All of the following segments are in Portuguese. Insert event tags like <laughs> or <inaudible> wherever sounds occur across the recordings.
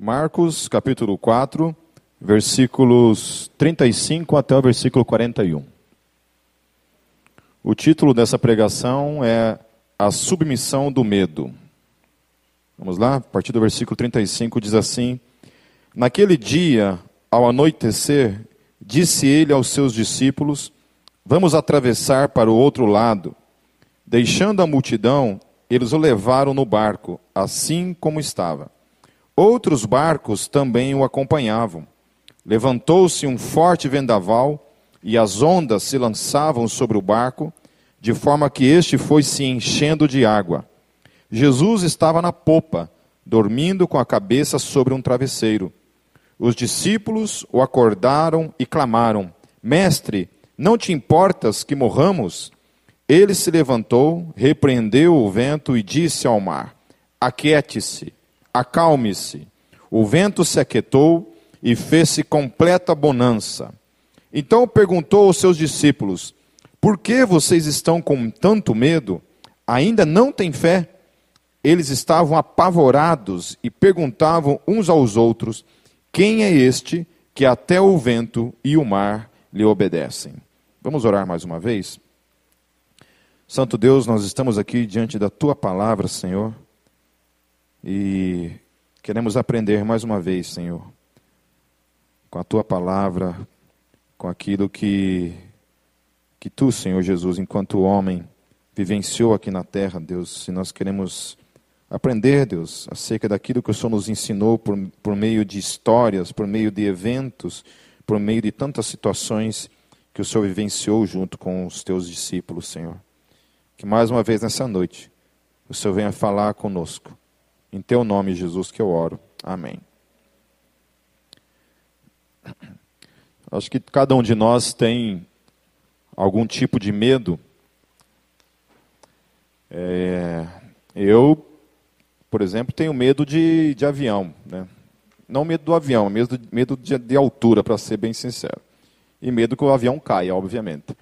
Marcos, capítulo 4, versículos 35 até o versículo 41. O título dessa pregação é A Submissão do Medo. Vamos lá? A partir do versículo 35 diz assim: Naquele dia, ao anoitecer, disse ele aos seus discípulos: Vamos atravessar para o outro lado. Deixando a multidão, eles o levaram no barco, assim como estava. Outros barcos também o acompanhavam. Levantou-se um forte vendaval e as ondas se lançavam sobre o barco, de forma que este foi se enchendo de água. Jesus estava na popa, dormindo com a cabeça sobre um travesseiro. Os discípulos o acordaram e clamaram: Mestre, não te importas que morramos? Ele se levantou, repreendeu o vento e disse ao mar: Aquiete-se acalme-se. O vento se aquietou e fez-se completa bonança. Então perguntou aos seus discípulos: Por que vocês estão com tanto medo? Ainda não têm fé? Eles estavam apavorados e perguntavam uns aos outros: Quem é este que até o vento e o mar lhe obedecem? Vamos orar mais uma vez? Santo Deus, nós estamos aqui diante da tua palavra, Senhor. E queremos aprender mais uma vez, Senhor, com a tua palavra, com aquilo que que tu, Senhor Jesus, enquanto homem, vivenciou aqui na terra, Deus, se nós queremos aprender, Deus, acerca daquilo que o Senhor nos ensinou por, por meio de histórias, por meio de eventos, por meio de tantas situações que o Senhor vivenciou junto com os teus discípulos, Senhor. Que mais uma vez nessa noite, o Senhor venha falar conosco em teu nome, Jesus, que eu oro. Amém. Acho que cada um de nós tem algum tipo de medo. É, eu, por exemplo, tenho medo de, de avião. Né? Não medo do avião, medo, medo de, de altura, para ser bem sincero. E medo que o avião caia, obviamente.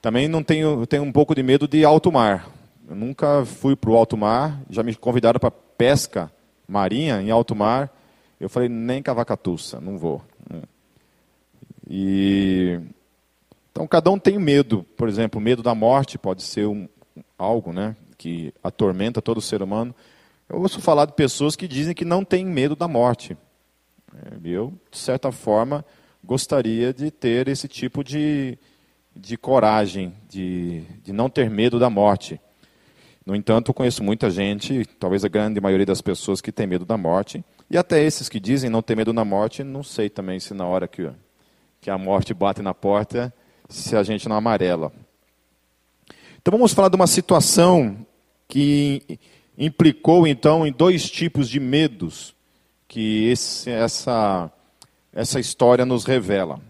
Também não tenho, tenho um pouco de medo de alto mar. Eu nunca fui para o alto mar, já me convidaram para pesca marinha em alto mar. Eu falei, nem cavacatuça, não vou. E então cada um tem medo, por exemplo, medo da morte pode ser um, algo, né, que atormenta todo ser humano. Eu ouço falar de pessoas que dizem que não têm medo da morte. É, eu, de certa forma, gostaria de ter esse tipo de, de coragem, de, de não ter medo da morte. No entanto, eu conheço muita gente, talvez a grande maioria das pessoas que tem medo da morte, e até esses que dizem não ter medo da morte, não sei também se na hora que, que a morte bate na porta, se a gente não amarela. Então vamos falar de uma situação que implicou então em dois tipos de medos que esse, essa, essa história nos revela.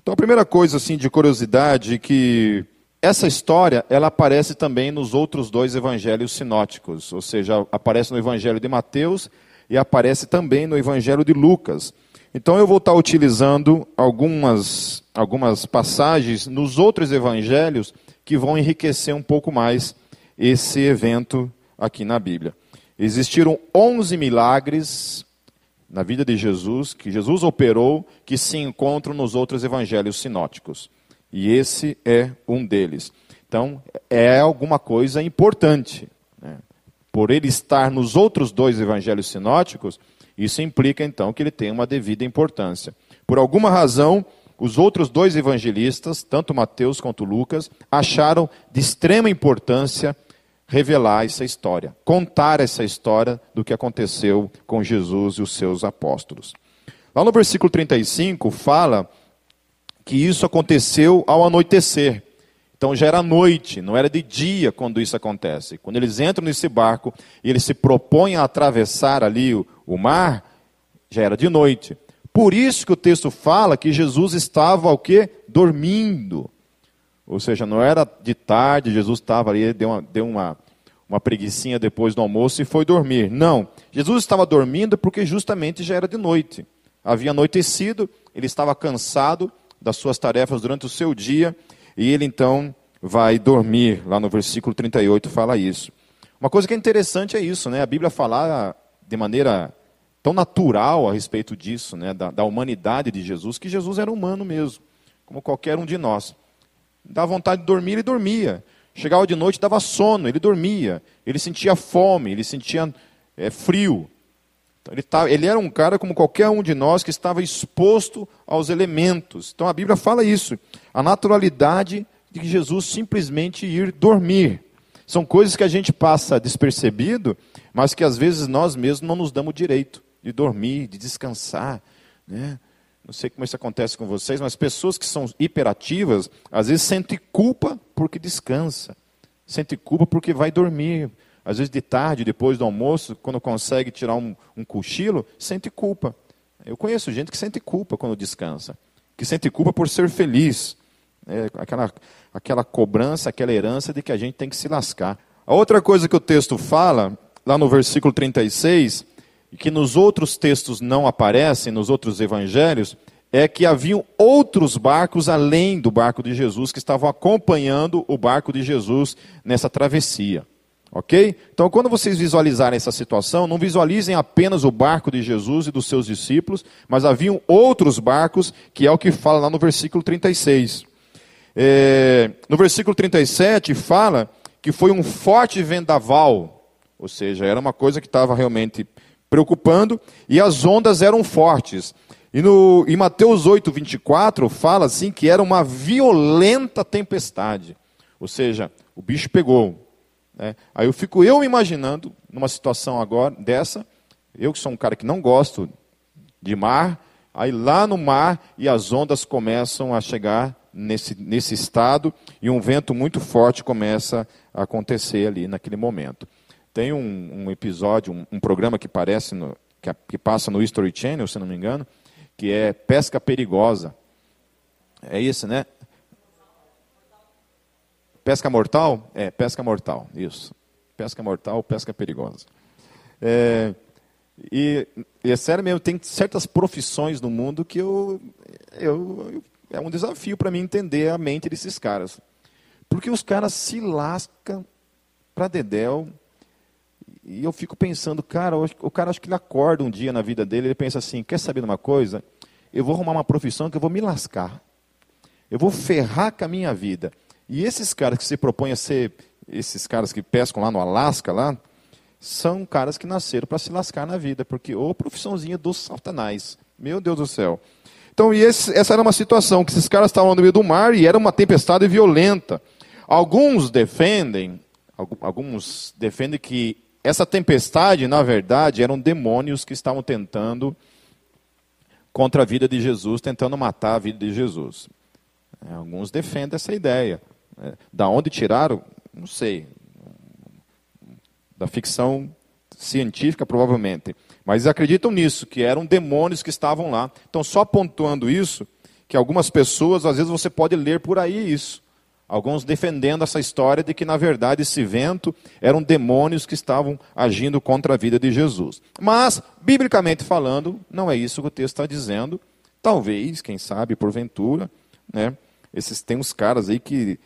Então a primeira coisa assim de curiosidade que essa história, ela aparece também nos outros dois evangelhos sinóticos, ou seja, aparece no evangelho de Mateus e aparece também no evangelho de Lucas. Então eu vou estar utilizando algumas, algumas passagens nos outros evangelhos que vão enriquecer um pouco mais esse evento aqui na Bíblia. Existiram 11 milagres na vida de Jesus, que Jesus operou, que se encontram nos outros evangelhos sinóticos. E esse é um deles. Então, é alguma coisa importante. Né? Por ele estar nos outros dois evangelhos sinóticos, isso implica então que ele tem uma devida importância. Por alguma razão, os outros dois evangelistas, tanto Mateus quanto Lucas, acharam de extrema importância revelar essa história, contar essa história do que aconteceu com Jesus e os seus apóstolos. Lá no versículo 35 fala que isso aconteceu ao anoitecer. Então já era noite, não era de dia quando isso acontece. Quando eles entram nesse barco e eles se propõem a atravessar ali o, o mar, já era de noite. Por isso que o texto fala que Jesus estava o quê? Dormindo. Ou seja, não era de tarde, Jesus estava ali, deu uma, deu uma, uma preguiçinha depois do almoço e foi dormir. Não, Jesus estava dormindo porque justamente já era de noite. Havia anoitecido, ele estava cansado, das suas tarefas durante o seu dia, e ele então vai dormir. Lá no versículo 38 fala isso. Uma coisa que é interessante é isso, né? A Bíblia fala de maneira tão natural a respeito disso, né, da, da humanidade de Jesus, que Jesus era humano mesmo, como qualquer um de nós. Dava vontade de dormir, ele dormia. Chegava de noite, dava sono, ele dormia. Ele sentia fome, ele sentia é, frio. Então, ele, tá, ele era um cara como qualquer um de nós que estava exposto aos elementos. Então a Bíblia fala isso. A naturalidade de Jesus simplesmente ir dormir. São coisas que a gente passa despercebido, mas que às vezes nós mesmos não nos damos direito de dormir, de descansar. Né? Não sei como isso acontece com vocês, mas pessoas que são hiperativas, às vezes sentem culpa porque descansa. Sente culpa porque vai dormir. Às vezes de tarde, depois do almoço, quando consegue tirar um, um cochilo, sente culpa. Eu conheço gente que sente culpa quando descansa. Que sente culpa por ser feliz. É, aquela, aquela cobrança, aquela herança de que a gente tem que se lascar. A outra coisa que o texto fala, lá no versículo 36, e que nos outros textos não aparecem, nos outros evangelhos, é que haviam outros barcos além do barco de Jesus que estavam acompanhando o barco de Jesus nessa travessia. Ok? Então, quando vocês visualizarem essa situação, não visualizem apenas o barco de Jesus e dos seus discípulos, mas haviam outros barcos, que é o que fala lá no versículo 36. É, no versículo 37 fala que foi um forte vendaval, ou seja, era uma coisa que estava realmente preocupando, e as ondas eram fortes. E no, em Mateus 8, 24, fala assim que era uma violenta tempestade. Ou seja, o bicho pegou. Né? Aí eu fico eu me imaginando numa situação agora dessa, eu que sou um cara que não gosto de mar, aí lá no mar e as ondas começam a chegar nesse, nesse estado e um vento muito forte começa a acontecer ali naquele momento. Tem um, um episódio, um, um, programa que parece no, que, que, passa no History Channel, se não me engano, que é pesca perigosa. É isso, né? Pesca mortal? É, pesca mortal, isso. Pesca mortal, pesca perigosa. É, e, e, é sério mesmo, tem certas profissões no mundo que eu, eu, eu é um desafio para mim entender a mente desses caras. Porque os caras se lascam para dedéu e eu fico pensando, cara, o cara acho que ele acorda um dia na vida dele, ele pensa assim, quer saber de uma coisa? Eu vou arrumar uma profissão que eu vou me lascar. Eu vou ferrar com a minha vida. E esses caras que se propõem a ser, esses caras que pescam lá no Alasca, lá, são caras que nasceram para se lascar na vida, porque ou profissãozinha dos satanás. Meu Deus do céu. Então, e esse, essa era uma situação, que esses caras estavam no meio do mar e era uma tempestade violenta. Alguns defendem, alguns defendem que essa tempestade, na verdade, eram demônios que estavam tentando contra a vida de Jesus, tentando matar a vida de Jesus. Alguns defendem essa ideia. É, da onde tiraram? Não sei. Da ficção científica, provavelmente. Mas acreditam nisso, que eram demônios que estavam lá. Então, só pontuando isso, que algumas pessoas, às vezes você pode ler por aí isso. Alguns defendendo essa história de que, na verdade, esse vento eram demônios que estavam agindo contra a vida de Jesus. Mas, biblicamente falando, não é isso que o texto está dizendo. Talvez, quem sabe, porventura, né, esses, tem uns caras aí que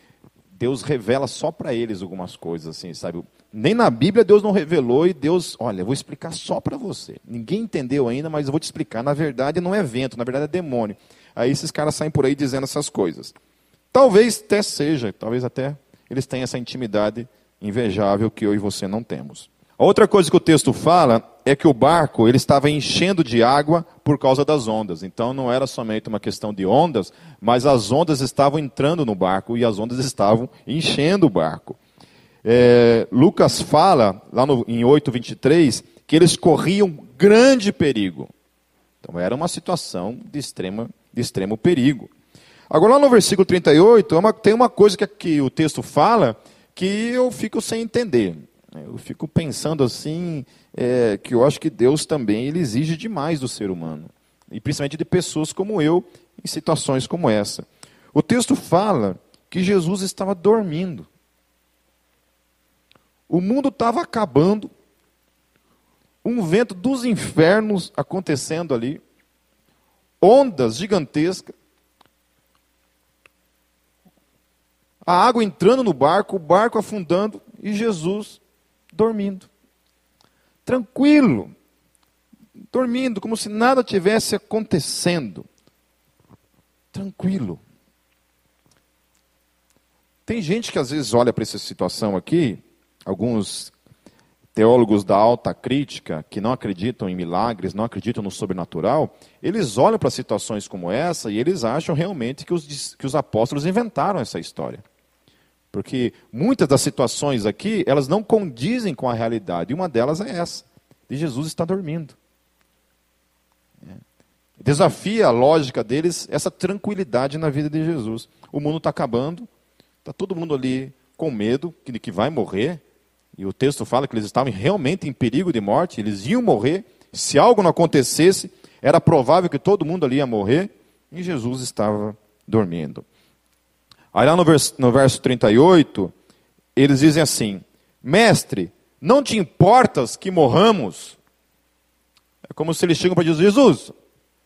Deus revela só para eles algumas coisas, assim, sabe? Nem na Bíblia Deus não revelou e Deus, olha, vou explicar só para você. Ninguém entendeu ainda, mas eu vou te explicar. Na verdade, não é vento, na verdade é demônio. Aí esses caras saem por aí dizendo essas coisas. Talvez até seja, talvez até eles tenham essa intimidade invejável que eu e você não temos. A outra coisa que o texto fala é que o barco ele estava enchendo de água por causa das ondas. Então não era somente uma questão de ondas, mas as ondas estavam entrando no barco e as ondas estavam enchendo o barco. É, Lucas fala, lá no, em 8,23, que eles corriam grande perigo. Então era uma situação de, extrema, de extremo perigo. Agora, lá no versículo 38, é uma, tem uma coisa que, que o texto fala que eu fico sem entender. Eu fico pensando assim, é, que eu acho que Deus também ele exige demais do ser humano. E principalmente de pessoas como eu, em situações como essa. O texto fala que Jesus estava dormindo. O mundo estava acabando, um vento dos infernos acontecendo ali, ondas gigantescas, a água entrando no barco, o barco afundando e Jesus dormindo. Tranquilo. dormindo, como se nada tivesse acontecendo. Tranquilo. Tem gente que às vezes olha para essa situação aqui, alguns teólogos da alta crítica, que não acreditam em milagres, não acreditam no sobrenatural, eles olham para situações como essa e eles acham realmente que os, que os apóstolos inventaram essa história. Porque muitas das situações aqui, elas não condizem com a realidade, e uma delas é essa, de Jesus estar dormindo. É. Desafia a lógica deles essa tranquilidade na vida de Jesus. O mundo está acabando, está todo mundo ali com medo de que vai morrer, e o texto fala que eles estavam realmente em perigo de morte, eles iam morrer. Se algo não acontecesse, era provável que todo mundo ali ia morrer, e Jesus estava dormindo. Aí lá no verso, no verso 38, eles dizem assim: Mestre, não te importas que morramos? É como se eles chegam para Jesus: Jesus,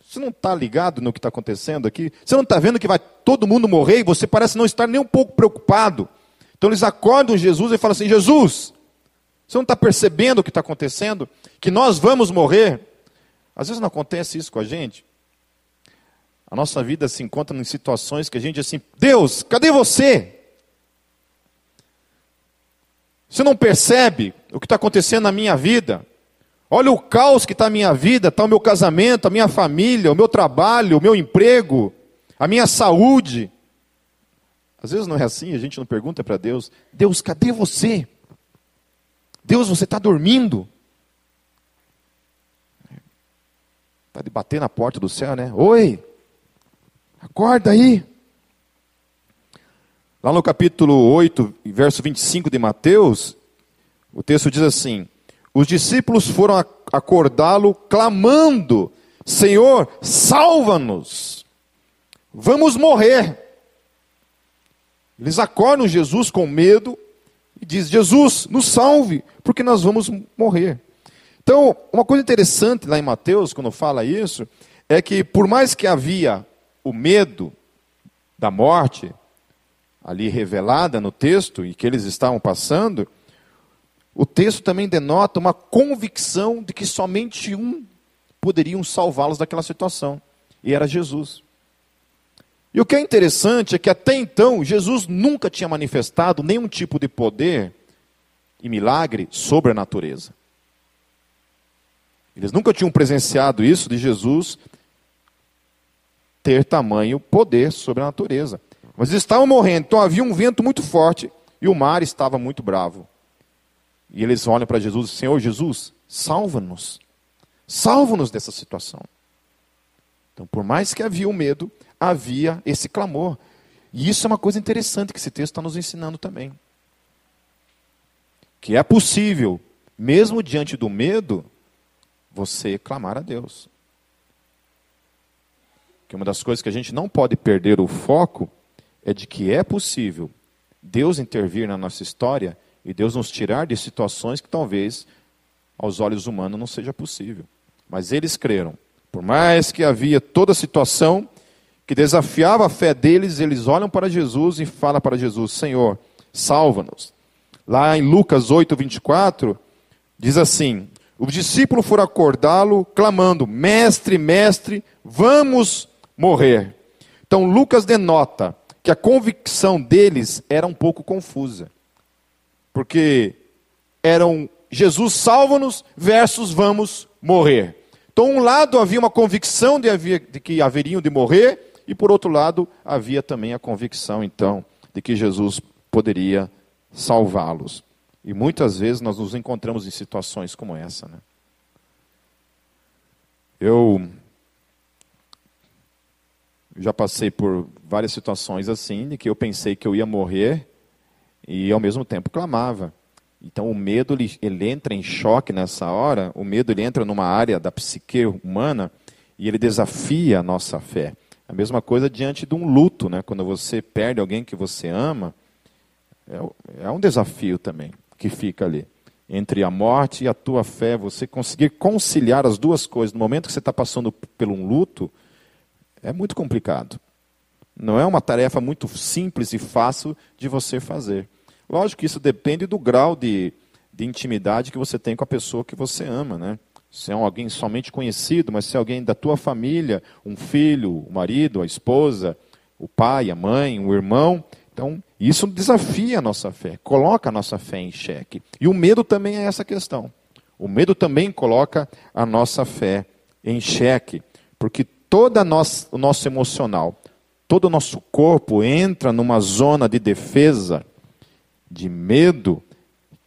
você não está ligado no que está acontecendo aqui? Você não está vendo que vai todo mundo morrer e você parece não estar nem um pouco preocupado? Então eles acordam Jesus e falam assim: Jesus, você não está percebendo o que está acontecendo? Que nós vamos morrer? Às vezes não acontece isso com a gente. A nossa vida se encontra em situações que a gente diz assim: Deus, cadê você? Você não percebe o que está acontecendo na minha vida? Olha o caos que está na minha vida, está o meu casamento, a minha família, o meu trabalho, o meu emprego, a minha saúde. Às vezes não é assim, a gente não pergunta para Deus: Deus, cadê você? Deus, você está dormindo? Está de bater na porta do céu, né? Oi, acorda aí. Lá no capítulo 8, verso 25 de Mateus, o texto diz assim: Os discípulos foram acordá-lo clamando: Senhor, salva-nos, vamos morrer. Eles acordam Jesus com medo, e diz: Jesus, nos salve, porque nós vamos morrer. Então, uma coisa interessante lá em Mateus, quando fala isso, é que por mais que havia o medo da morte, ali revelada no texto e que eles estavam passando, o texto também denota uma convicção de que somente um poderiam salvá-los daquela situação, e era Jesus. E o que é interessante é que até então Jesus nunca tinha manifestado nenhum tipo de poder e milagre sobre a natureza. Eles nunca tinham presenciado isso de Jesus ter tamanho poder sobre a natureza. Mas eles estavam morrendo, então havia um vento muito forte e o mar estava muito bravo. E eles olham para Jesus Senhor Jesus, salva-nos. Salva-nos dessa situação. Então, por mais que havia o medo, havia esse clamor. E isso é uma coisa interessante que esse texto está nos ensinando também. Que é possível, mesmo diante do medo, você clamar a Deus. Que uma das coisas que a gente não pode perder o foco é de que é possível Deus intervir na nossa história e Deus nos tirar de situações que talvez aos olhos humanos não seja possível. Mas eles creram. Por mais que havia toda a situação que desafiava a fé deles, eles olham para Jesus e falam para Jesus: Senhor, salva-nos. Lá em Lucas 8, 24, diz assim: Os discípulos foram acordá-lo, clamando: Mestre, mestre, vamos morrer. Então, Lucas denota que a convicção deles era um pouco confusa. Porque eram Jesus salva-nos versus vamos morrer. Então, um lado havia uma convicção de, de que haveriam de morrer, e por outro lado, havia também a convicção, então, de que Jesus poderia salvá-los. E muitas vezes nós nos encontramos em situações como essa. Né? Eu já passei por várias situações assim, de que eu pensei que eu ia morrer e ao mesmo tempo clamava. Então o medo ele, ele entra em choque nessa hora, o medo ele entra numa área da psique humana e ele desafia a nossa fé. A mesma coisa diante de um luto, né? quando você perde alguém que você ama, é, é um desafio também que fica ali. Entre a morte e a tua fé, você conseguir conciliar as duas coisas no momento que você está passando por um luto, é muito complicado. Não é uma tarefa muito simples e fácil de você fazer. Lógico que isso depende do grau de, de intimidade que você tem com a pessoa que você ama. Né? se é alguém somente conhecido, mas se é alguém da tua família, um filho, o marido, a esposa, o pai, a mãe, o irmão. Então, isso desafia a nossa fé, coloca a nossa fé em xeque. E o medo também é essa questão. O medo também coloca a nossa fé em xeque, porque todo o nosso emocional, todo o nosso corpo entra numa zona de defesa, de medo,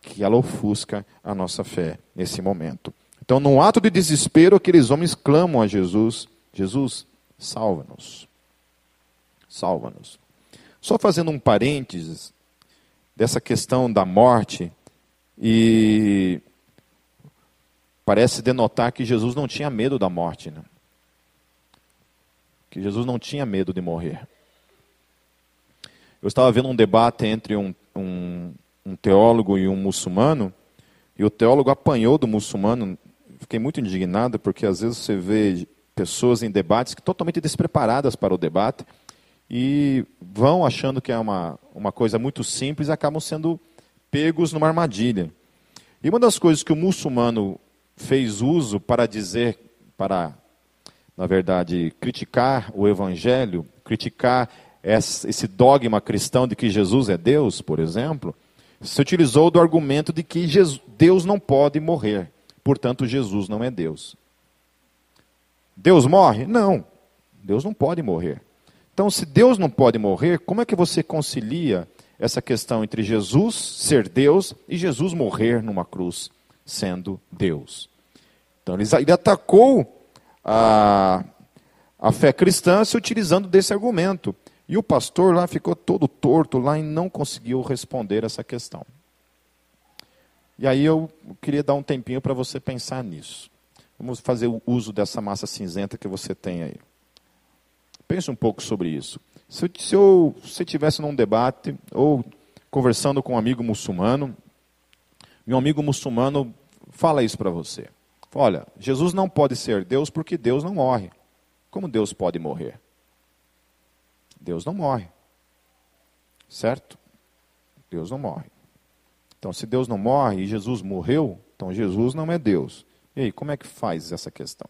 que ela ofusca a nossa fé nesse momento. Então, num ato de desespero, aqueles homens clamam a Jesus: Jesus, salva-nos. Salva-nos. Só fazendo um parênteses dessa questão da morte, e parece denotar que Jesus não tinha medo da morte. Né? Que Jesus não tinha medo de morrer. Eu estava vendo um debate entre um, um, um teólogo e um muçulmano, e o teólogo apanhou do muçulmano fiquei muito indignado porque às vezes você vê pessoas em debates que totalmente despreparadas para o debate e vão achando que é uma, uma coisa muito simples e acabam sendo pegos numa armadilha. E uma das coisas que o muçulmano fez uso para dizer, para, na verdade, criticar o evangelho, criticar esse dogma cristão de que Jesus é Deus, por exemplo, se utilizou do argumento de que Deus não pode morrer. Portanto, Jesus não é Deus. Deus morre? Não. Deus não pode morrer. Então, se Deus não pode morrer, como é que você concilia essa questão entre Jesus ser Deus e Jesus morrer numa cruz sendo Deus? Então, ele atacou a, a fé cristã se utilizando desse argumento. E o pastor lá ficou todo torto lá e não conseguiu responder essa questão. E aí eu queria dar um tempinho para você pensar nisso. Vamos fazer o uso dessa massa cinzenta que você tem aí. Pense um pouco sobre isso. Se, se eu se estivesse num debate ou conversando com um amigo muçulmano, e um amigo muçulmano fala isso para você. Olha, Jesus não pode ser Deus porque Deus não morre. Como Deus pode morrer? Deus não morre. Certo? Deus não morre. Então, se Deus não morre e Jesus morreu, então Jesus não é Deus. E aí, como é que faz essa questão?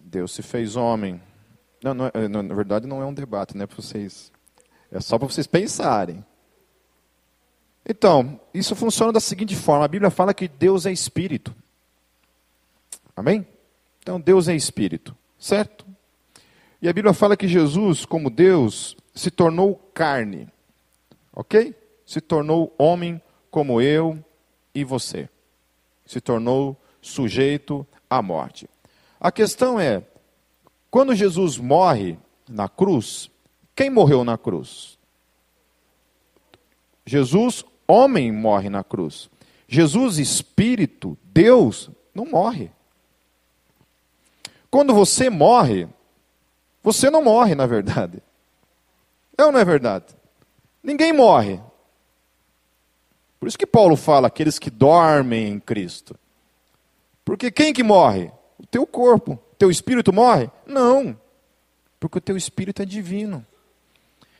Deus se fez homem. Não, não, é, não na verdade, não é um debate, né, para vocês. É só para vocês pensarem. Então, isso funciona da seguinte forma: a Bíblia fala que Deus é espírito. Amém? Então, Deus é espírito, certo? E a Bíblia fala que Jesus, como Deus, se tornou carne. Ok? se tornou homem como eu e você. Se tornou sujeito à morte. A questão é: quando Jesus morre na cruz, quem morreu na cruz? Jesus, homem, morre na cruz. Jesus, espírito, Deus, não morre. Quando você morre, você não morre, na verdade. É ou não é verdade? Ninguém morre. Por isso que Paulo fala aqueles que dormem em Cristo. Porque quem que morre? O teu corpo. Teu espírito morre? Não. Porque o teu espírito é divino.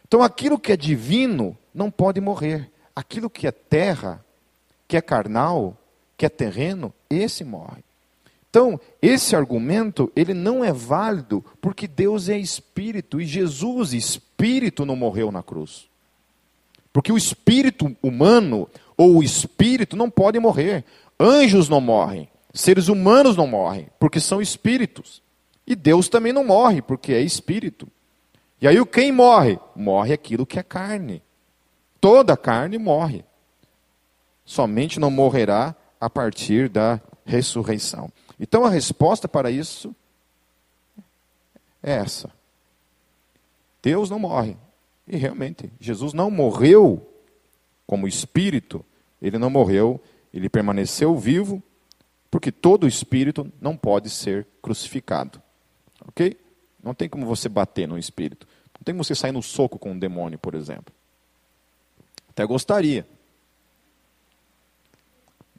Então aquilo que é divino não pode morrer. Aquilo que é terra, que é carnal, que é terreno, esse morre. Então, esse argumento, ele não é válido porque Deus é espírito e Jesus, espírito, não morreu na cruz. Porque o espírito humano, ou o espírito não podem morrer. Anjos não morrem, seres humanos não morrem, porque são espíritos. E Deus também não morre, porque é espírito. E aí quem morre? Morre aquilo que é carne. Toda carne morre. Somente não morrerá a partir da ressurreição. Então a resposta para isso é essa. Deus não morre. E realmente, Jesus não morreu como espírito, ele não morreu, ele permaneceu vivo, porque todo espírito não pode ser crucificado. Ok? Não tem como você bater no espírito. Não tem como você sair no soco com um demônio, por exemplo. Até gostaria.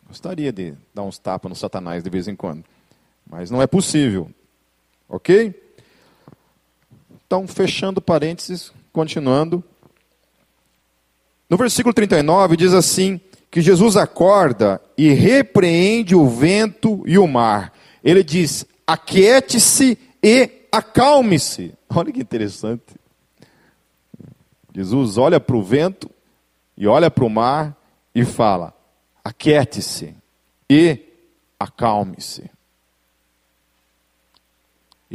Gostaria de dar uns tapas no Satanás de vez em quando. Mas não é possível. Ok? Então, fechando parênteses, continuando. No versículo 39 diz assim: que Jesus acorda e repreende o vento e o mar. Ele diz: aquiete-se e acalme-se. <laughs> Olha que interessante. Jesus olha para o vento e olha para o mar e fala: aquiete-se e acalme-se.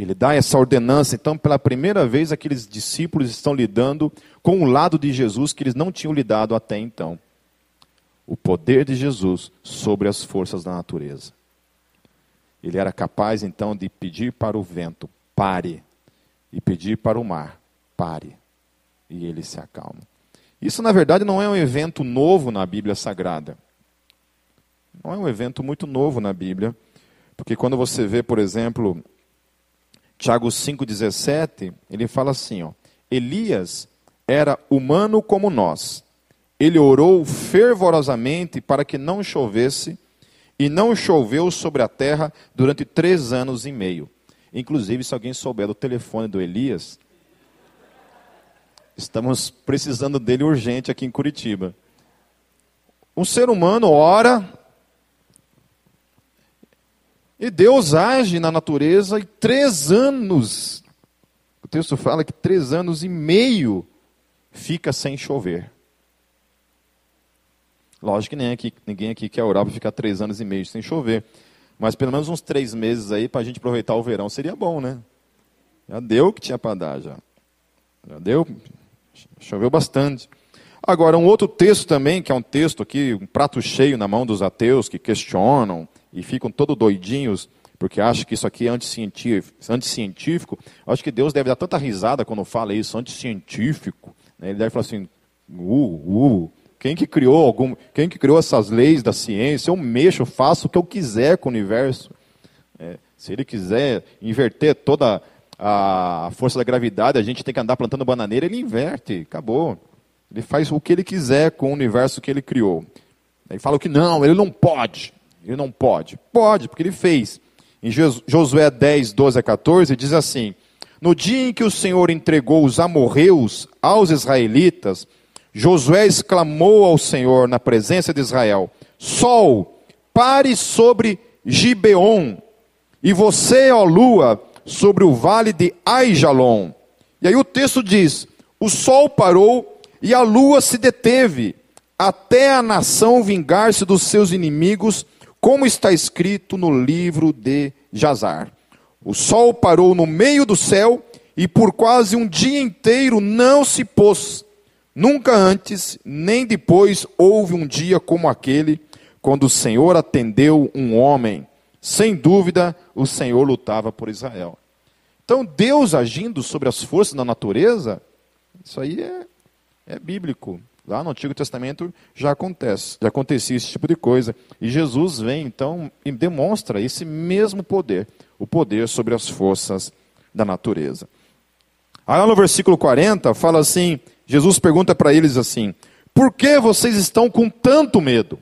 Ele dá essa ordenança, então, pela primeira vez, aqueles discípulos estão lidando com o lado de Jesus que eles não tinham lidado até então o poder de Jesus sobre as forças da natureza. Ele era capaz então de pedir para o vento, pare, e pedir para o mar, pare, e ele se acalma. Isso, na verdade, não é um evento novo na Bíblia Sagrada. Não é um evento muito novo na Bíblia, porque quando você vê, por exemplo, Tiago 5,17, ele fala assim: ó, Elias era humano como nós ele orou fervorosamente para que não chovesse, e não choveu sobre a terra durante três anos e meio. Inclusive, se alguém souber do telefone do Elias, estamos precisando dele urgente aqui em Curitiba. Um ser humano ora, e Deus age na natureza e três anos, o texto fala que três anos e meio fica sem chover. Lógico que nem aqui, ninguém aqui quer orar para ficar três anos e meio sem chover. Mas pelo menos uns três meses aí para a gente aproveitar o verão seria bom, né? Já deu o que tinha para dar, já. Já deu, choveu bastante. Agora, um outro texto também, que é um texto aqui, um prato cheio na mão dos ateus que questionam e ficam todo doidinhos porque acham que isso aqui é anticientífico. anticientífico. Acho que Deus deve dar tanta risada quando fala isso, anticientífico. Né? Ele deve falar assim, uh, uh, quem que criou algum, quem que criou essas leis da ciência? Eu mexo, faço o que eu quiser com o universo. É, se ele quiser inverter toda a força da gravidade, a gente tem que andar plantando bananeira, ele inverte, acabou. Ele faz o que ele quiser com o universo que ele criou. Aí fala que não, ele não pode. Ele não pode. Pode, porque ele fez. Em Josué 10, 12 a 14, diz assim: No dia em que o Senhor entregou os amorreus aos israelitas, Josué exclamou ao Senhor na presença de Israel: Sol, pare sobre Gibeon, e você, ó lua, sobre o vale de Aijalon. E aí o texto diz: O sol parou e a lua se deteve, até a nação vingar-se dos seus inimigos, como está escrito no livro de Jazar. O sol parou no meio do céu e por quase um dia inteiro não se pôs Nunca antes, nem depois, houve um dia como aquele, quando o Senhor atendeu um homem. Sem dúvida, o Senhor lutava por Israel. Então, Deus agindo sobre as forças da natureza, isso aí é, é bíblico. Lá no Antigo Testamento já acontece, já acontecia esse tipo de coisa. E Jesus vem então e demonstra esse mesmo poder, o poder sobre as forças da natureza. Aí no versículo 40 fala assim: Jesus pergunta para eles assim: Por que vocês estão com tanto medo?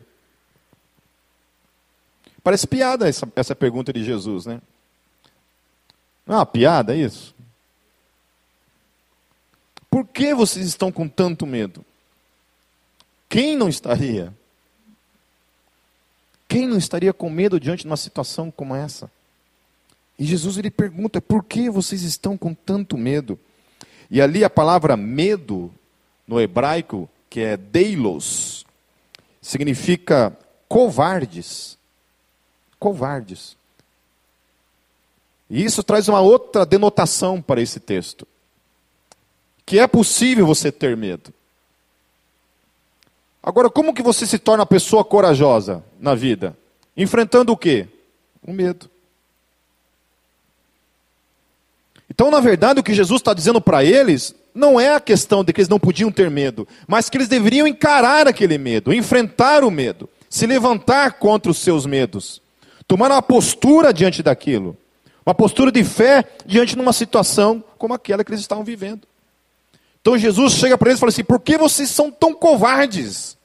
Parece piada essa, essa pergunta de Jesus, né? Não é uma piada isso? Por que vocês estão com tanto medo? Quem não estaria? Quem não estaria com medo diante de uma situação como essa? E Jesus ele pergunta: por que vocês estão com tanto medo? E ali a palavra medo no hebraico, que é deilos, significa covardes. Covardes. E isso traz uma outra denotação para esse texto. Que é possível você ter medo. Agora, como que você se torna pessoa corajosa na vida? Enfrentando o quê? O medo. Então, na verdade, o que Jesus está dizendo para eles não é a questão de que eles não podiam ter medo, mas que eles deveriam encarar aquele medo, enfrentar o medo, se levantar contra os seus medos, tomar uma postura diante daquilo, uma postura de fé diante de uma situação como aquela que eles estavam vivendo. Então Jesus chega para eles e fala assim: por que vocês são tão covardes?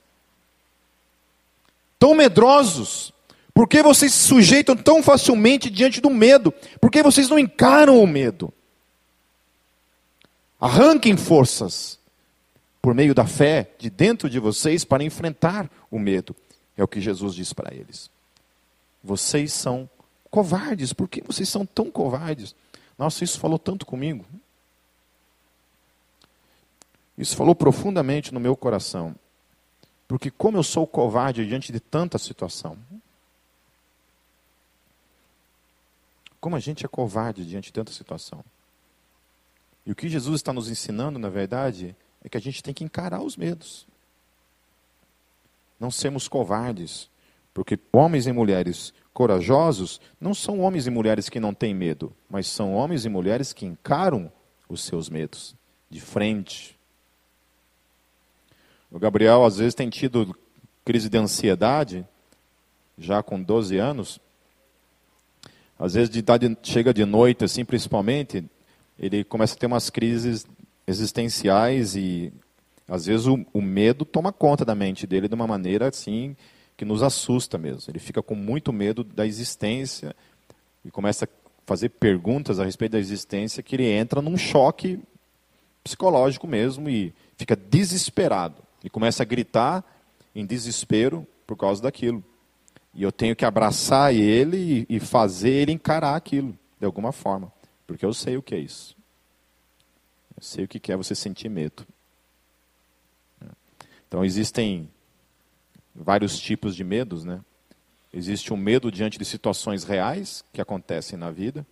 Tão medrosos? Por que vocês se sujeitam tão facilmente diante do medo? Por que vocês não encaram o medo? Arranquem forças. por meio da fé de dentro de vocês para enfrentar o medo. É o que Jesus diz para eles. Vocês são covardes. Por que vocês são tão covardes? Nossa, isso falou tanto comigo. Isso falou profundamente no meu coração. Porque como eu sou covarde diante de tanta situação. Como a gente é covarde diante de tanta situação. E o que Jesus está nos ensinando, na verdade, é que a gente tem que encarar os medos. Não sermos covardes. Porque homens e mulheres corajosos não são homens e mulheres que não têm medo, mas são homens e mulheres que encaram os seus medos de frente. O Gabriel, às vezes, tem tido crise de ansiedade, já com 12 anos. Às vezes, de, de, chega de noite, assim, principalmente, ele começa a ter umas crises existenciais e, às vezes, o, o medo toma conta da mente dele de uma maneira, assim, que nos assusta mesmo. Ele fica com muito medo da existência e começa a fazer perguntas a respeito da existência que ele entra num choque psicológico mesmo e fica desesperado. E começa a gritar em desespero por causa daquilo. E eu tenho que abraçar ele e fazer ele encarar aquilo, de alguma forma. Porque eu sei o que é isso. Eu sei o que é você sentir medo. Então existem vários tipos de medos, né? Existe um medo diante de situações reais que acontecem na vida,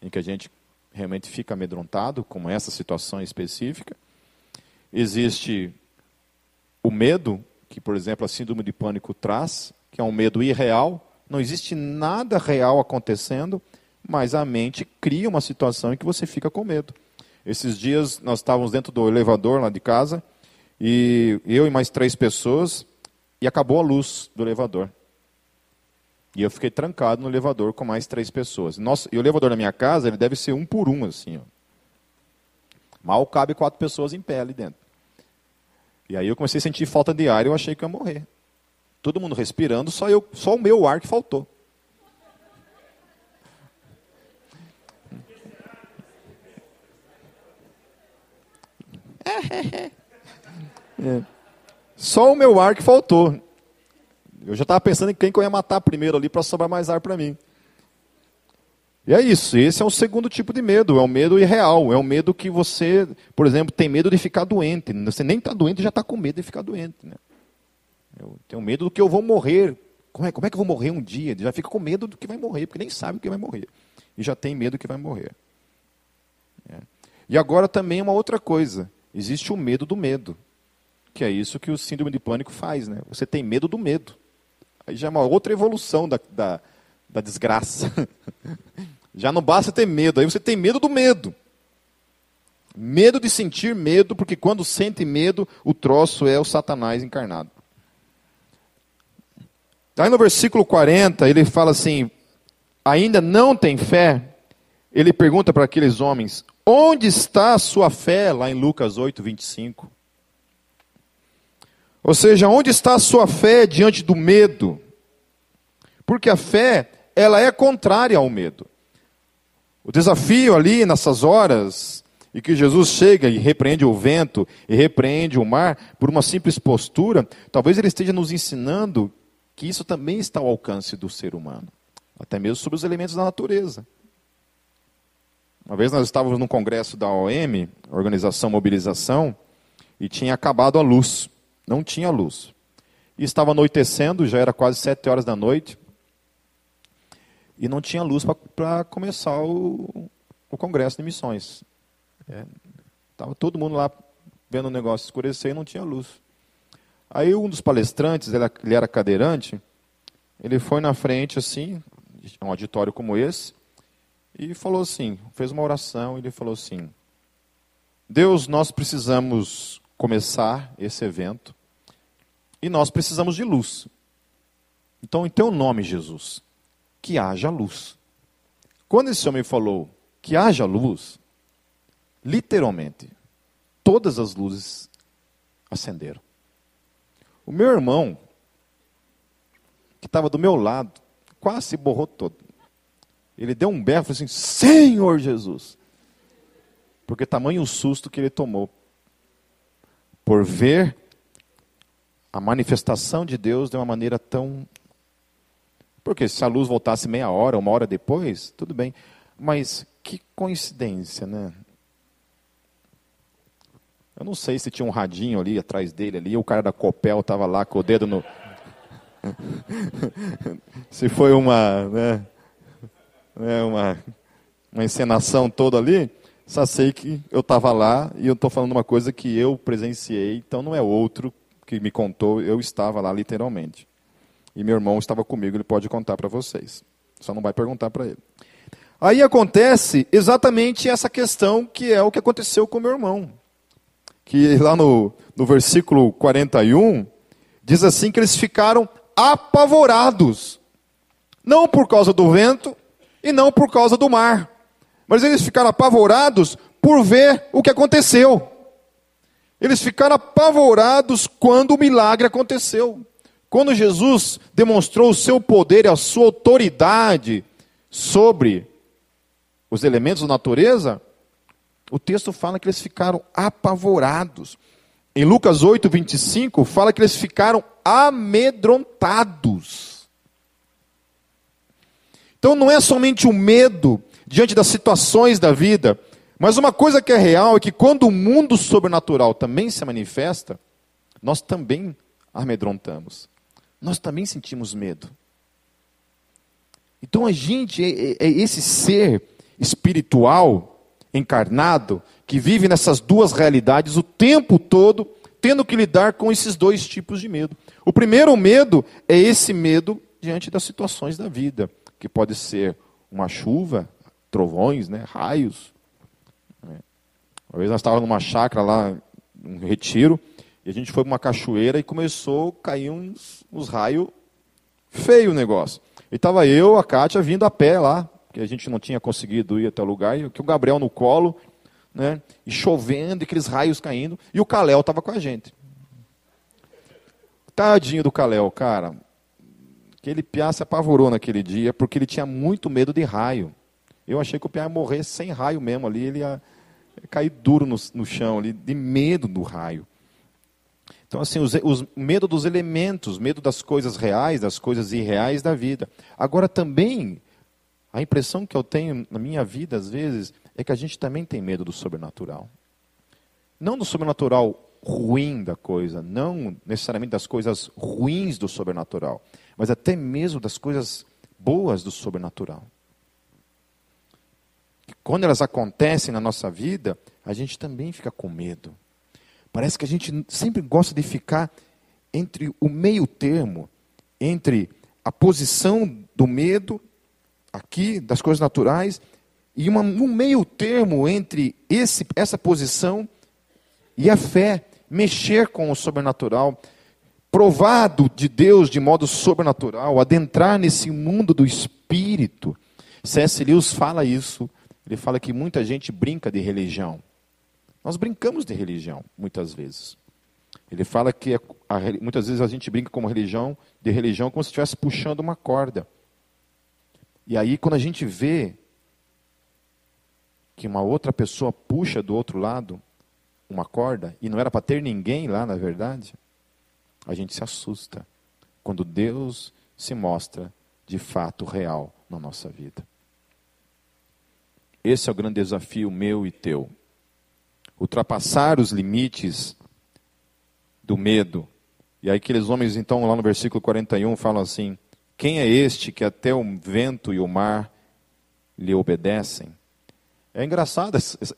em que a gente realmente fica amedrontado, como essa situação específica. Existe o medo, que, por exemplo, a síndrome de pânico traz, que é um medo irreal. Não existe nada real acontecendo, mas a mente cria uma situação em que você fica com medo. Esses dias nós estávamos dentro do elevador lá de casa, e eu e mais três pessoas, e acabou a luz do elevador. E eu fiquei trancado no elevador com mais três pessoas. Nossa, e o elevador na minha casa, ele deve ser um por um, assim. Ó. Mal cabe quatro pessoas em pé ali dentro. E aí eu comecei a sentir falta de ar e eu achei que ia morrer. Todo mundo respirando, só, eu, só o meu ar que faltou. É. Só o meu ar que faltou. Eu já estava pensando em quem que eu ia matar primeiro ali para sobrar mais ar para mim. E é isso, esse é o segundo tipo de medo, é o medo irreal, é o medo que você, por exemplo, tem medo de ficar doente. Você nem está doente já está com medo de ficar doente. Né? Eu tenho medo do que eu vou morrer. Como é, como é que eu vou morrer um dia? Já fica com medo do que vai morrer, porque nem sabe o que vai morrer. E já tem medo do que vai morrer. É. E agora também uma outra coisa, existe o medo do medo. Que é isso que o síndrome de pânico faz, né? Você tem medo do medo. Aí já é uma outra evolução da, da, da desgraça. <laughs> já não basta ter medo, aí você tem medo do medo. Medo de sentir medo, porque quando sente medo, o troço é o Satanás encarnado. Aí no versículo 40, ele fala assim: ainda não tem fé? Ele pergunta para aqueles homens: onde está a sua fé? Lá em Lucas 8, 25. Ou seja, onde está a sua fé diante do medo? Porque a fé, ela é contrária ao medo. O desafio ali nessas horas, e que Jesus chega e repreende o vento e repreende o mar por uma simples postura, talvez ele esteja nos ensinando que isso também está ao alcance do ser humano, até mesmo sobre os elementos da natureza. Uma vez nós estávamos num congresso da OM, Organização Mobilização, e tinha acabado a luz. Não tinha luz. E estava anoitecendo, já era quase sete horas da noite. E não tinha luz para começar o, o, congresso de missões. Estava é, todo mundo lá vendo o negócio escurecer e não tinha luz. Aí um dos palestrantes, ele, ele era cadeirante, ele foi na frente assim, um auditório como esse, e falou assim, fez uma oração, e ele falou assim: Deus, nós precisamos começar esse evento e nós precisamos de luz. Então, em teu nome, Jesus, que haja luz. Quando esse homem falou que haja luz, literalmente, todas as luzes acenderam. O meu irmão, que estava do meu lado, quase se borrou todo. Ele deu um berro e falou assim: Senhor Jesus! Porque tamanho o susto que ele tomou por ver a manifestação de Deus de uma maneira tão. Porque se a luz voltasse meia hora, uma hora depois, tudo bem. Mas que coincidência, né? Eu não sei se tinha um radinho ali atrás dele ali, o cara da Copel estava lá com o dedo no. <laughs> se foi uma, né, né, uma, uma encenação toda ali, só sei que eu estava lá e eu estou falando uma coisa que eu presenciei, então não é outro que me contou, eu estava lá literalmente. E meu irmão estava comigo, ele pode contar para vocês. Só não vai perguntar para ele. Aí acontece exatamente essa questão que é o que aconteceu com meu irmão que lá no, no versículo 41, diz assim que eles ficaram apavorados. Não por causa do vento e não por causa do mar. Mas eles ficaram apavorados por ver o que aconteceu. Eles ficaram apavorados quando o milagre aconteceu. Quando Jesus demonstrou o seu poder e a sua autoridade sobre os elementos da natureza, o texto fala que eles ficaram apavorados. Em Lucas 8, 25, fala que eles ficaram amedrontados. Então não é somente o medo diante das situações da vida, mas uma coisa que é real é que quando o mundo sobrenatural também se manifesta, nós também amedrontamos. Nós também sentimos medo. Então a gente é, é, é esse ser espiritual encarnado que vive nessas duas realidades o tempo todo, tendo que lidar com esses dois tipos de medo. O primeiro medo é esse medo diante das situações da vida, que pode ser uma chuva, trovões, né, raios. Uma vez nós estávamos numa chácara lá, um retiro, e a gente foi para uma cachoeira e começou a cair uns, uns raios feio o negócio. E estava eu, a Kátia, vindo a pé lá, que a gente não tinha conseguido ir até o lugar, e o Gabriel no colo, né, e chovendo, e aqueles raios caindo, e o Caléu estava com a gente. Tadinho do Caléu, cara. Aquele piá se apavorou naquele dia, porque ele tinha muito medo de raio. Eu achei que o piá ia morrer sem raio mesmo ali, ele ia cair duro no, no chão ali, de medo do raio. Então, assim, os, os, medo dos elementos, medo das coisas reais, das coisas irreais da vida. Agora, também, a impressão que eu tenho na minha vida, às vezes, é que a gente também tem medo do sobrenatural. Não do sobrenatural ruim da coisa, não necessariamente das coisas ruins do sobrenatural, mas até mesmo das coisas boas do sobrenatural. quando elas acontecem na nossa vida, a gente também fica com medo. Parece que a gente sempre gosta de ficar entre o meio termo, entre a posição do medo aqui das coisas naturais e uma, um meio termo entre esse, essa posição e a fé, mexer com o sobrenatural, provado de Deus de modo sobrenatural, adentrar nesse mundo do espírito. C.S. Lewis fala isso. Ele fala que muita gente brinca de religião. Nós brincamos de religião, muitas vezes. Ele fala que a, muitas vezes a gente brinca com religião, de religião como se estivesse puxando uma corda. E aí, quando a gente vê que uma outra pessoa puxa do outro lado uma corda, e não era para ter ninguém lá, na verdade, a gente se assusta quando Deus se mostra de fato real na nossa vida. Esse é o grande desafio meu e teu. Ultrapassar os limites do medo. E aí aqueles homens, então, lá no versículo 41, falam assim: quem é este que até o vento e o mar lhe obedecem? É engraçado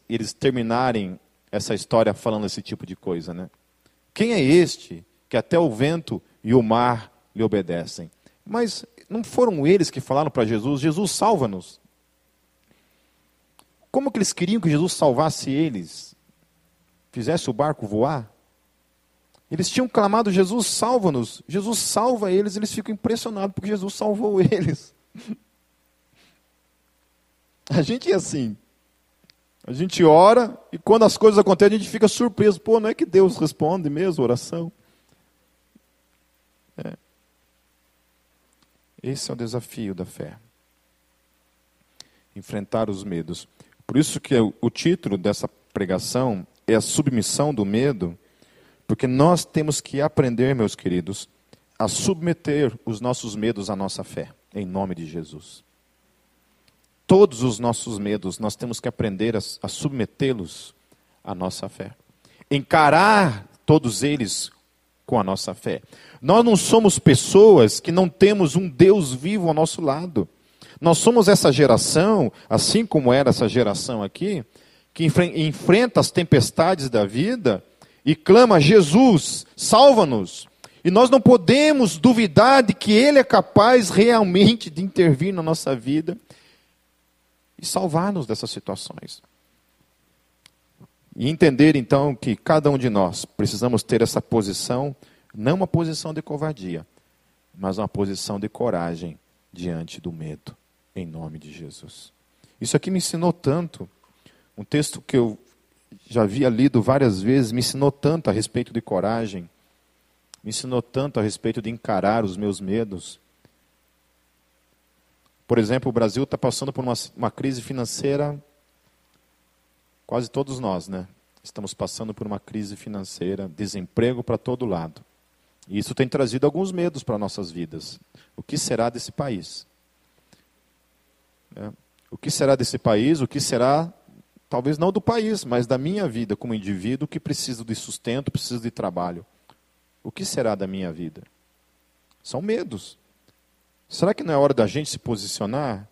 eles terminarem essa história falando esse tipo de coisa, né? Quem é este que até o vento e o mar lhe obedecem? Mas não foram eles que falaram para Jesus: Jesus, salva-nos. Como que eles queriam que Jesus salvasse eles? Fizesse o barco voar? Eles tinham clamado: Jesus, salva-nos. Jesus salva eles, eles ficam impressionados porque Jesus salvou eles. <laughs> A gente é assim. A gente ora e quando as coisas acontecem a gente fica surpreso. Pô, não é que Deus responde mesmo a oração? É. Esse é o desafio da fé. Enfrentar os medos. Por isso que o título dessa pregação é a submissão do medo Porque nós temos que aprender, meus queridos, a submeter os nossos medos à nossa fé, em nome de Jesus. Todos os nossos medos, nós temos que aprender a, a submetê-los à nossa fé. Encarar todos eles com a nossa fé. Nós não somos pessoas que não temos um Deus vivo ao nosso lado. Nós somos essa geração, assim como era essa geração aqui, que enfrenta as tempestades da vida e clama: Jesus, salva-nos. E nós não podemos duvidar de que Ele é capaz realmente de intervir na nossa vida e salvar-nos dessas situações. E entender então que cada um de nós precisamos ter essa posição, não uma posição de covardia, mas uma posição de coragem diante do medo, em nome de Jesus. Isso aqui me ensinou tanto. Um texto que eu já havia lido várias vezes me ensinou tanto a respeito de coragem, me ensinou tanto a respeito de encarar os meus medos. Por exemplo, o Brasil está passando por uma, uma crise financeira, quase todos nós, né? Estamos passando por uma crise financeira, desemprego para todo lado. E isso tem trazido alguns medos para nossas vidas. O que será desse país? O que será desse país? O que será, talvez não do país, mas da minha vida como indivíduo que preciso de sustento, preciso de trabalho? O que será da minha vida? São medos. Será que não é hora da gente se posicionar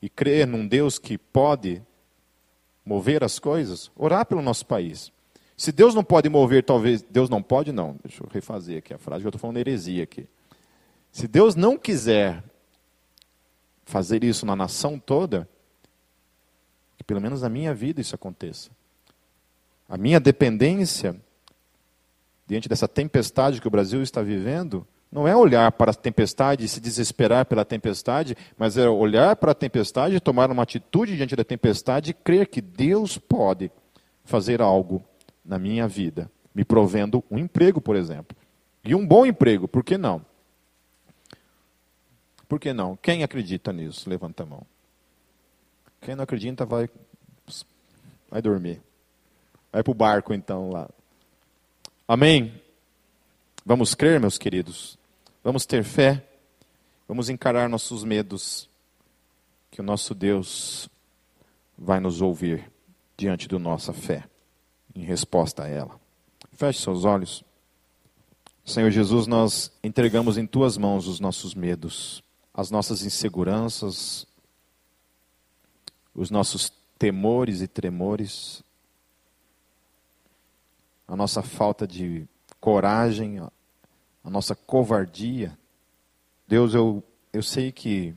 e crer num Deus que pode mover as coisas? Orar pelo nosso país. Se Deus não pode mover, talvez. Deus não pode, não. Deixa eu refazer aqui a frase, eu estou falando heresia aqui. Se Deus não quiser fazer isso na nação toda, que pelo menos na minha vida isso aconteça. A minha dependência, diante dessa tempestade que o Brasil está vivendo, não é olhar para a tempestade e se desesperar pela tempestade, mas é olhar para a tempestade, tomar uma atitude diante da tempestade e crer que Deus pode fazer algo na minha vida, me provendo um emprego, por exemplo. E um bom emprego, por que não? Por que não? Quem acredita nisso? Levanta a mão. Quem não acredita vai, vai dormir. Vai para o barco então lá. Amém? Vamos crer, meus queridos? Vamos ter fé, vamos encarar nossos medos, que o nosso Deus vai nos ouvir diante da nossa fé, em resposta a ela. Feche seus olhos. Senhor Jesus, nós entregamos em tuas mãos os nossos medos, as nossas inseguranças, os nossos temores e tremores, a nossa falta de coragem, a nossa covardia. Deus, eu, eu sei que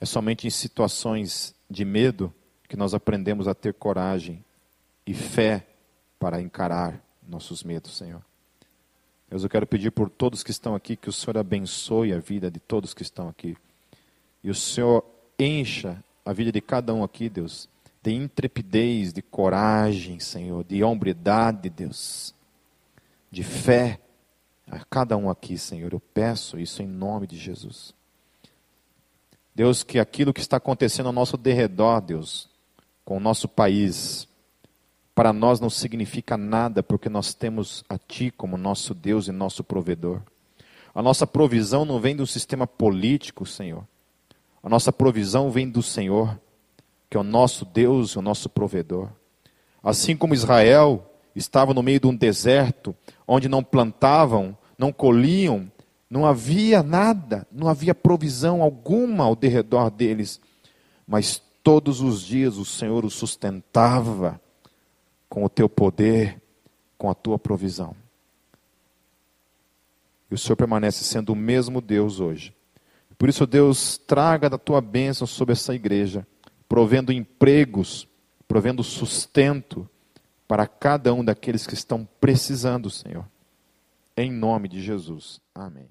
é somente em situações de medo que nós aprendemos a ter coragem e fé para encarar nossos medos, Senhor. Deus, eu quero pedir por todos que estão aqui que o Senhor abençoe a vida de todos que estão aqui. E o Senhor encha a vida de cada um aqui, Deus, de intrepidez, de coragem, Senhor, de hombridade, Deus, de fé a cada um aqui, Senhor. Eu peço isso em nome de Jesus. Deus, que aquilo que está acontecendo ao nosso derredor, Deus, com o nosso país, para nós não significa nada, porque nós temos a Ti como nosso Deus e nosso provedor. A nossa provisão não vem do sistema político, Senhor. A nossa provisão vem do Senhor, que é o nosso Deus o nosso provedor. Assim como Israel estava no meio de um deserto, onde não plantavam não colhiam, não havia nada, não havia provisão alguma ao derredor deles, mas todos os dias o Senhor os sustentava com o teu poder, com a tua provisão. E o Senhor permanece sendo o mesmo Deus hoje. Por isso, Deus, traga da tua bênção sobre essa igreja, provendo empregos, provendo sustento para cada um daqueles que estão precisando, Senhor. Em nome de Jesus. Amém.